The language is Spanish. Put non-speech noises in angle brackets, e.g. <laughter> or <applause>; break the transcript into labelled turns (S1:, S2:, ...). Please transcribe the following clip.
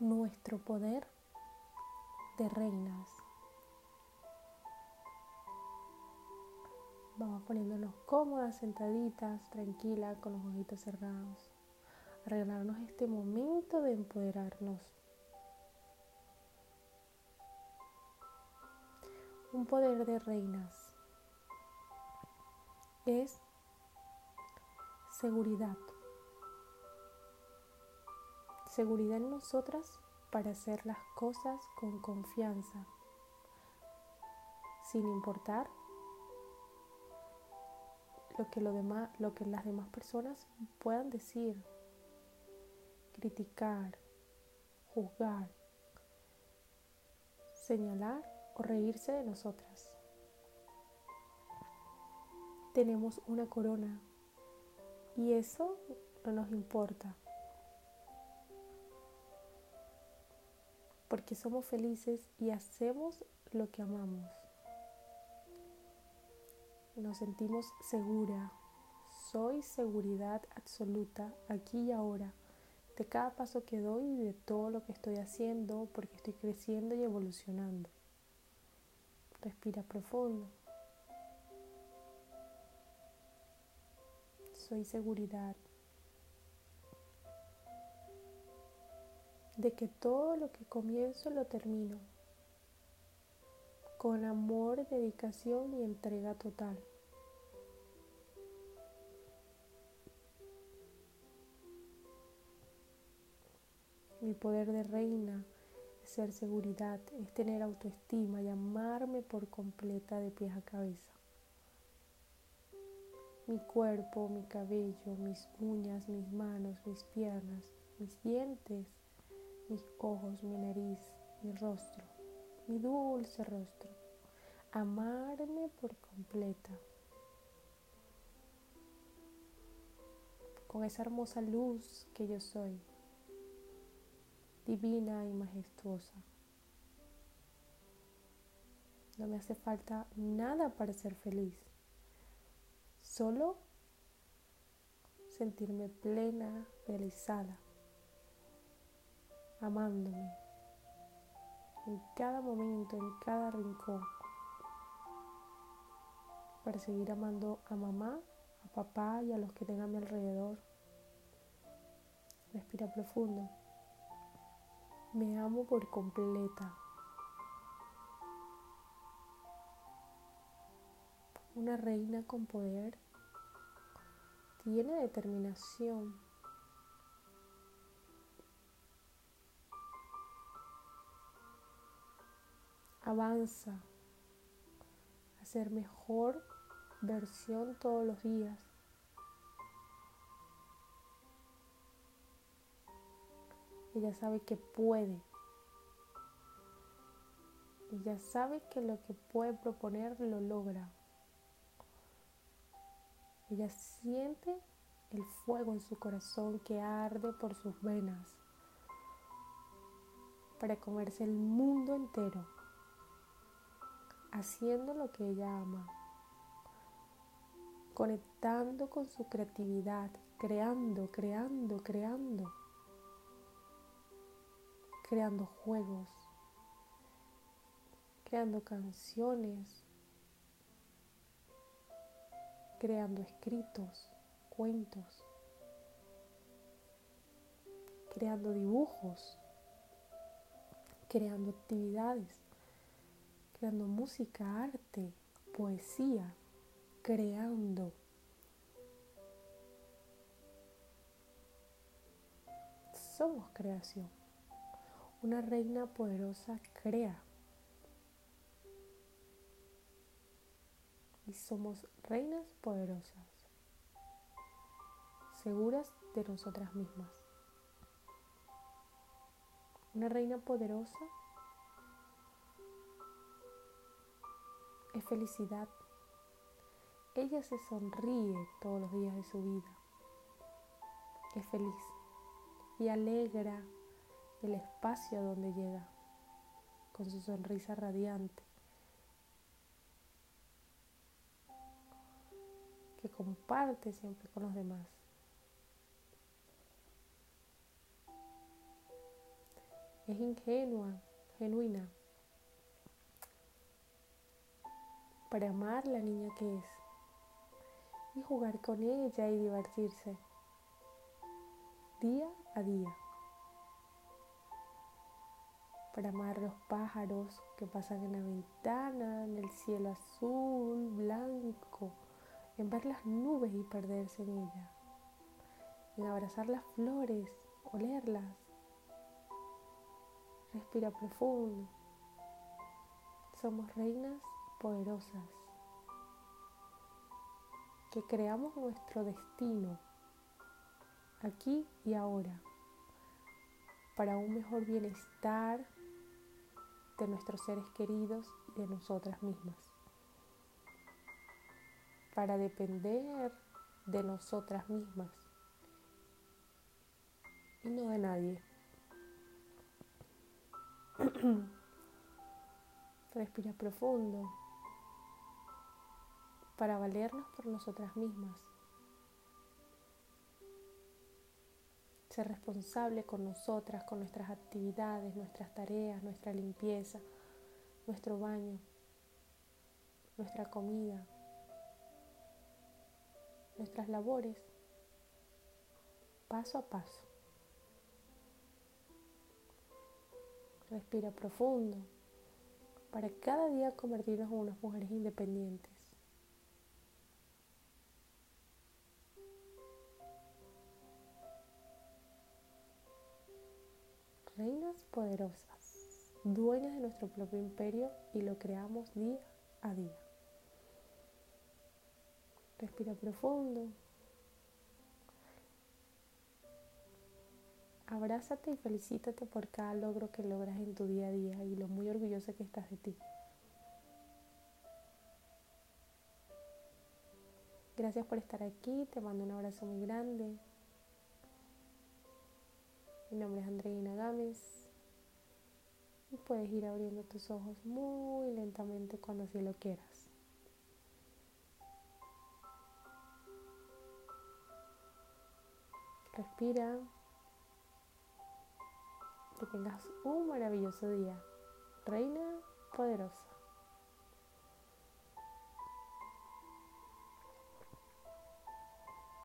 S1: nuestro poder de reinas. Vamos poniéndonos cómodas, sentaditas, tranquilas, con los ojitos cerrados. Arreglarnos este momento de empoderarnos. Un poder de reinas es seguridad. Seguridad en nosotras para hacer las cosas con confianza, sin importar lo que, lo, demás, lo que las demás personas puedan decir, criticar, juzgar, señalar o reírse de nosotras. Tenemos una corona y eso no nos importa. Porque somos felices y hacemos lo que amamos. Nos sentimos segura. Soy seguridad absoluta aquí y ahora de cada paso que doy y de todo lo que estoy haciendo porque estoy creciendo y evolucionando. Respira profundo. soy seguridad de que todo lo que comienzo lo termino con amor, dedicación y entrega total. Mi poder de reina es ser seguridad, es tener autoestima y amarme por completa de pies a cabeza mi cuerpo, mi cabello, mis uñas, mis manos, mis piernas, mis dientes, mis ojos, mi nariz, mi rostro, mi dulce rostro. Amarme por completa. Con esa hermosa luz que yo soy, divina y majestuosa. No me hace falta nada para ser feliz solo sentirme plena, realizada, amándome en cada momento, en cada rincón, para seguir amando a mamá, a papá y a los que tengan a mi alrededor. Respira profundo. Me amo por completa. Una reina con poder tiene determinación. Avanza a ser mejor versión todos los días. Ella sabe que puede. Ella sabe que lo que puede proponer lo logra. Ella siente el fuego en su corazón que arde por sus venas para comerse el mundo entero, haciendo lo que ella ama, conectando con su creatividad, creando, creando, creando, creando juegos, creando canciones, creando escritos, cuentos, creando dibujos, creando actividades, creando música, arte, poesía, creando. Somos creación. Una reina poderosa crea. y somos reinas poderosas, seguras de nosotras mismas. Una reina poderosa es felicidad. Ella se sonríe todos los días de su vida. Es feliz y alegra el espacio a donde llega con su sonrisa radiante. que comparte siempre con los demás. es ingenua, genuina, para amar la niña que es y jugar con ella y divertirse día a día. Para amar los pájaros que pasan en la ventana, en el cielo azul, blanco, en ver las nubes y perderse en ellas, en abrazar las flores, olerlas. Respira profundo. Somos reinas poderosas. Que creamos nuestro destino aquí y ahora para un mejor bienestar de nuestros seres queridos y de nosotras mismas, para depender de nosotras mismas y no de nadie. <clears throat> Respira profundo para valernos por nosotras mismas. Ser responsable con nosotras, con nuestras actividades, nuestras tareas, nuestra limpieza, nuestro baño, nuestra comida, nuestras labores, paso a paso. Respira profundo para cada día convertirnos en unas mujeres independientes. Reinas poderosas, dueñas de nuestro propio imperio y lo creamos día a día. Respira profundo. Abrázate y felicítate por cada logro que logras en tu día a día y lo muy orgullosa que estás de ti. Gracias por estar aquí, te mando un abrazo muy grande. Mi nombre es Andreina Gámez y puedes ir abriendo tus ojos muy lentamente cuando así lo quieras. Respira. Que tengas un maravilloso día. Reina poderosa.